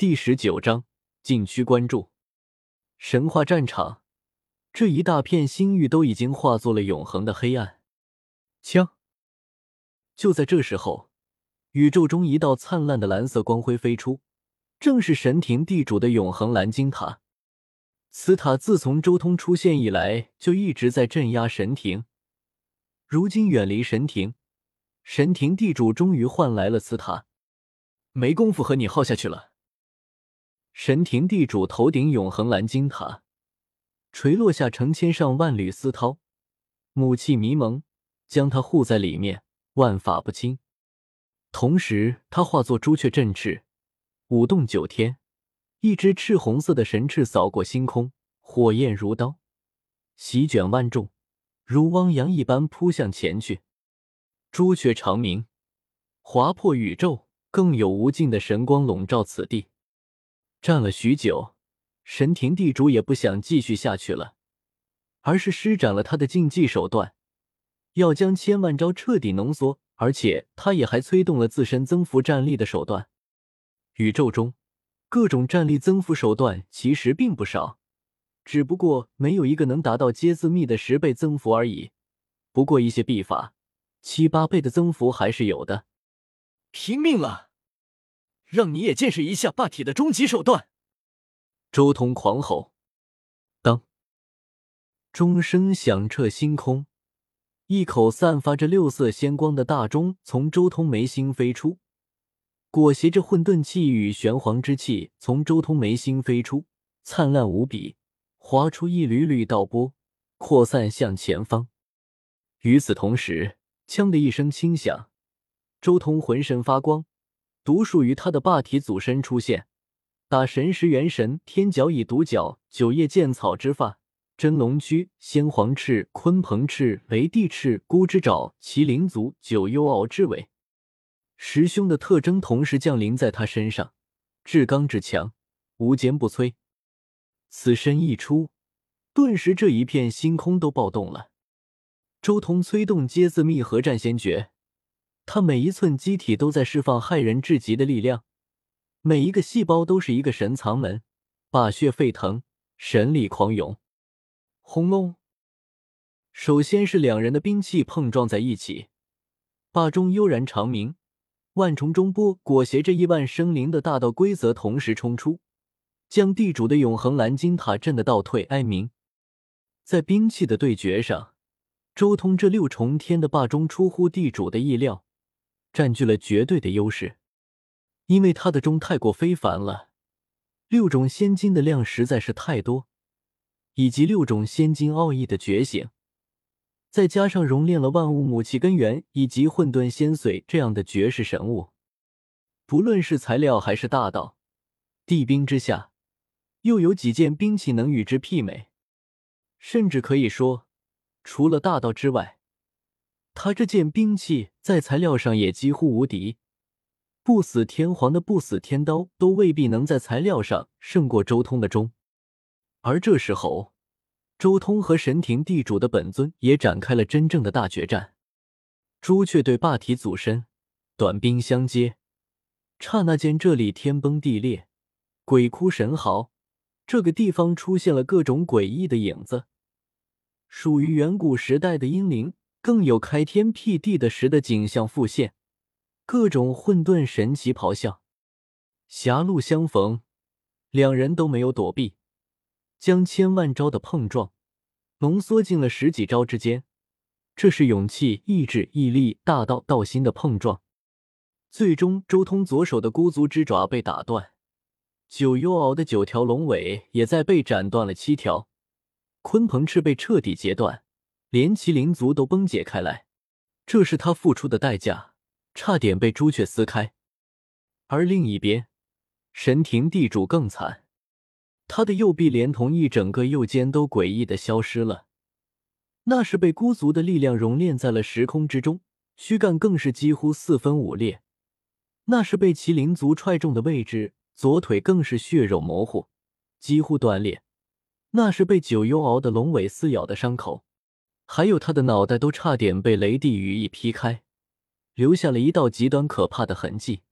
第十九章禁区关注。神话战场，这一大片星域都已经化作了永恒的黑暗。枪！就在这时候，宇宙中一道灿烂的蓝色光辉飞出，正是神庭地主的永恒蓝金塔。此塔自从周通出现以来，就一直在镇压神庭。如今远离神庭，神庭地主终于换来了此塔。没工夫和你耗下去了。神庭地主头顶永恒蓝金塔，垂落下成千上万缕丝绦，母气迷蒙，将他护在里面，万法不侵。同时，他化作朱雀振翅，舞动九天，一只赤红色的神翅扫过星空，火焰如刀，席卷万众，如汪洋一般扑向前去。朱雀长鸣，划破宇宙，更有无尽的神光笼罩此地。站了许久，神庭地主也不想继续下去了，而是施展了他的禁忌手段，要将千万招彻底浓缩。而且，他也还催动了自身增幅战力的手段。宇宙中各种战力增幅手段其实并不少，只不过没有一个能达到阶字密的十倍增幅而已。不过，一些秘法七八倍的增幅还是有的。拼命了！让你也见识一下霸体的终极手段！周通狂吼。当，钟声响彻星空，一口散发着六色仙光的大钟从周通眉心飞出，裹挟着混沌气与玄黄之气从周通眉心飞出，灿烂无比，划出一缕缕道波，扩散向前方。与此同时，枪的一声轻响，周通浑身发光。独属于他的霸体祖身出现，打神石元神天角以独角九叶剑草之发真龙躯仙皇翅鲲鹏翅雷帝翅孤之爪麒麟足九幽鳌之尾，十凶的特征同时降临在他身上，至刚至强，无坚不摧。此身一出，顿时这一片星空都暴动了。周通催动皆字密合战仙诀。他每一寸机体都在释放骇人至极的力量，每一个细胞都是一个神藏门，霸血沸腾，神力狂涌。轰隆！首先是两人的兵器碰撞在一起，霸中悠然长鸣，万重中波裹挟着亿万生灵的大道规则同时冲出，将地主的永恒蓝金塔震得倒退哀鸣。在兵器的对决上，周通这六重天的霸中出乎地主的意料。占据了绝对的优势，因为他的钟太过非凡了，六种仙金的量实在是太多，以及六种仙金奥义的觉醒，再加上熔炼了万物母气根源以及混沌仙髓这样的绝世神物，不论是材料还是大道，地兵之下，又有几件兵器能与之媲美？甚至可以说，除了大道之外。他这件兵器在材料上也几乎无敌，不死天皇的不死天刀都未必能在材料上胜过周通的钟。而这时候，周通和神庭地主的本尊也展开了真正的大决战。朱雀对霸体祖身，短兵相接，刹那间这里天崩地裂，鬼哭神嚎，这个地方出现了各种诡异的影子，属于远古时代的英灵。更有开天辟地的时的景象复现，各种混沌神奇咆哮，狭路相逢，两人都没有躲避，将千万招的碰撞浓缩进了十几招之间。这是勇气、意志、毅力、大道、道心的碰撞。最终，周通左手的孤足之爪被打断，九幽鳌的九条龙尾也在被斩断了七条，鲲鹏翅被彻底截断。连麒麟族都崩解开来，这是他付出的代价，差点被朱雀撕开。而另一边，神庭地主更惨，他的右臂连同一整个右肩都诡异的消失了，那是被孤族的力量熔炼在了时空之中，躯干更是几乎四分五裂，那是被麒麟族踹中的位置，左腿更是血肉模糊，几乎断裂，那是被九幽鳌的龙尾撕咬的伤口。还有他的脑袋都差点被雷帝羽翼劈开，留下了一道极端可怕的痕迹。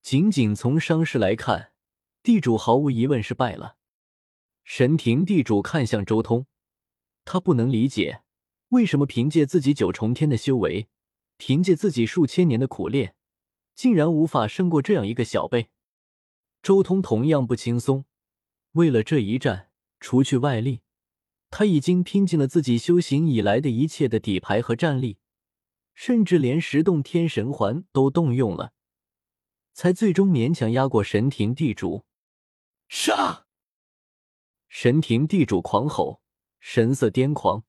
仅仅从伤势来看，地主毫无疑问是败了。神庭地主看向周通，他不能理解为什么凭借自己九重天的修为，凭借自己数千年的苦练，竟然无法胜过这样一个小辈。周通同样不轻松，为了这一战，除去外力，他已经拼尽了自己修行以来的一切的底牌和战力，甚至连十洞天神环都动用了，才最终勉强压过神庭地主。杀！神庭地主狂吼，神色癫狂，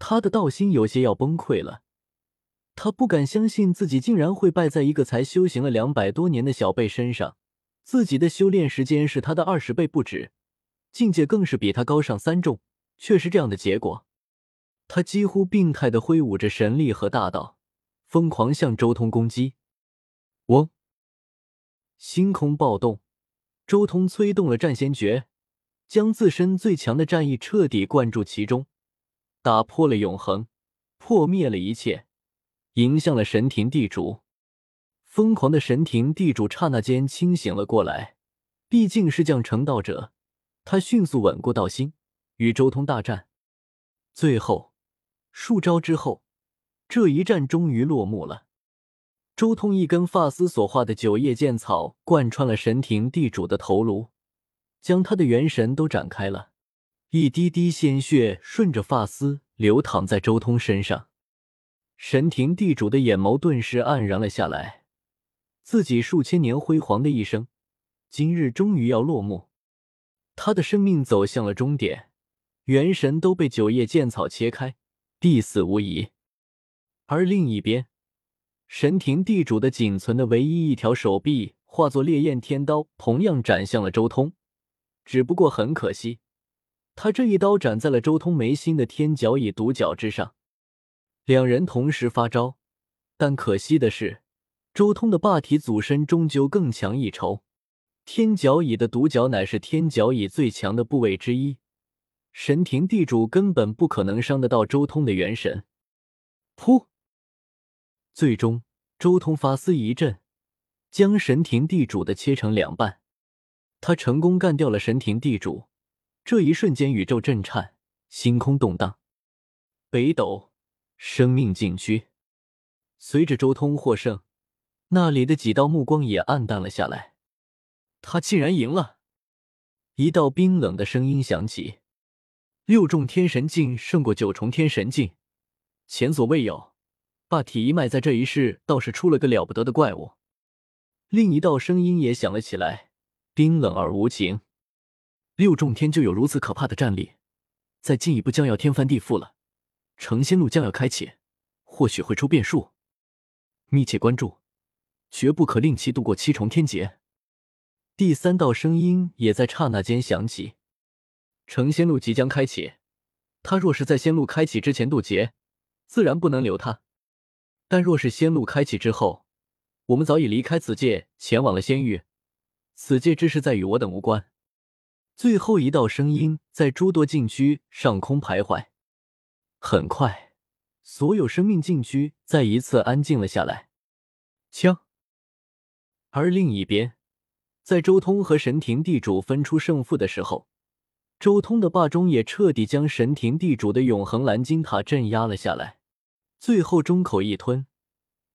他的道心有些要崩溃了。他不敢相信自己竟然会败在一个才修行了两百多年的小辈身上，自己的修炼时间是他的二十倍不止，境界更是比他高上三重，却是这样的结果。他几乎病态的挥舞着神力和大道，疯狂向周通攻击。嗡！星空暴动，周通催动了战仙诀。将自身最强的战意彻底灌注其中，打破了永恒，破灭了一切，迎向了神庭地主。疯狂的神庭地主刹那间清醒了过来，毕竟是将成道者，他迅速稳固道心，与周通大战。最后数招之后，这一战终于落幕了。周通一根发丝所化的九叶剑草贯穿了神庭地主的头颅。将他的元神都展开了，一滴滴鲜血顺着发丝流淌在周通身上。神庭地主的眼眸顿时黯然了下来，自己数千年辉煌的一生，今日终于要落幕，他的生命走向了终点，元神都被九叶剑草切开，必死无疑。而另一边，神庭地主的仅存的唯一一条手臂化作烈焰天刀，同样斩向了周通。只不过很可惜，他这一刀斩在了周通眉心的天角蚁独角之上。两人同时发招，但可惜的是，周通的霸体祖身终究更强一筹。天角蚁的独角乃是天角蚁最强的部位之一，神庭地主根本不可能伤得到周通的元神。噗！最终，周通发丝一震，将神庭地主的切成两半。他成功干掉了神庭地主，这一瞬间宇宙震颤，星空动荡。北斗生命禁区，随着周通获胜，那里的几道目光也暗淡了下来。他竟然赢了！一道冰冷的声音响起：“六重天神境胜过九重天神境，前所未有。霸体一脉在这一世倒是出了个了不得的怪物。”另一道声音也响了起来。冰冷而无情，六重天就有如此可怕的战力，再进一步将要天翻地覆了。成仙路将要开启，或许会出变数，密切关注，绝不可令其度过七重天劫。第三道声音也在刹那间响起：成仙路即将开启，他若是在仙路开启之前渡劫，自然不能留他；但若是仙路开启之后，我们早已离开此界，前往了仙域。此界之事在与我等无关。最后一道声音在诸多禁区上空徘徊。很快，所有生命禁区再一次安静了下来。枪。而另一边，在周通和神庭地主分出胜负的时候，周通的霸中也彻底将神庭地主的永恒蓝金塔镇压了下来。最后，中口一吞，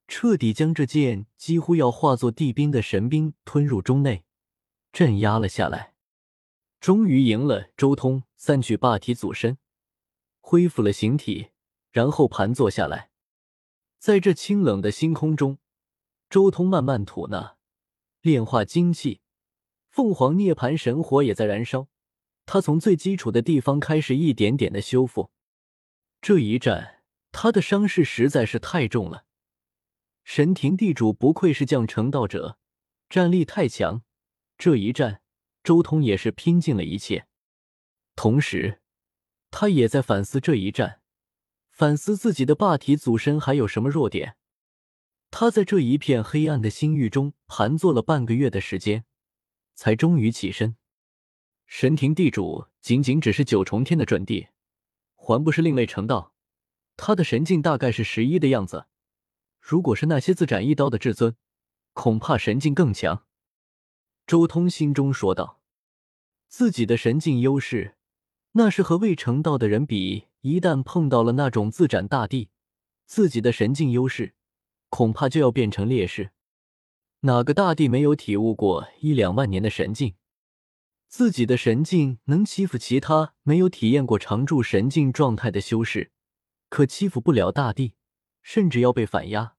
彻底将这件几乎要化作地冰的神兵吞入中内。镇压了下来，终于赢了。周通散去霸体祖身，恢复了形体，然后盘坐下来，在这清冷的星空中，周通慢慢吐纳、炼化精气。凤凰涅槃神火也在燃烧，他从最基础的地方开始一点点的修复。这一战，他的伤势实在是太重了。神庭地主不愧是将成道者，战力太强。这一战，周通也是拼尽了一切，同时，他也在反思这一战，反思自己的霸体祖身还有什么弱点。他在这一片黑暗的星域中盘坐了半个月的时间，才终于起身。神庭地主仅仅只是九重天的准地，还不是另类成道，他的神境大概是十一的样子。如果是那些自斩一刀的至尊，恐怕神境更强。周通心中说道：“自己的神境优势，那是和未成道的人比。一旦碰到了那种自斩大帝，自己的神境优势恐怕就要变成劣势。哪个大帝没有体悟过一两万年的神境？自己的神境能欺负其他没有体验过常驻神境状态的修士，可欺负不了大帝，甚至要被反压。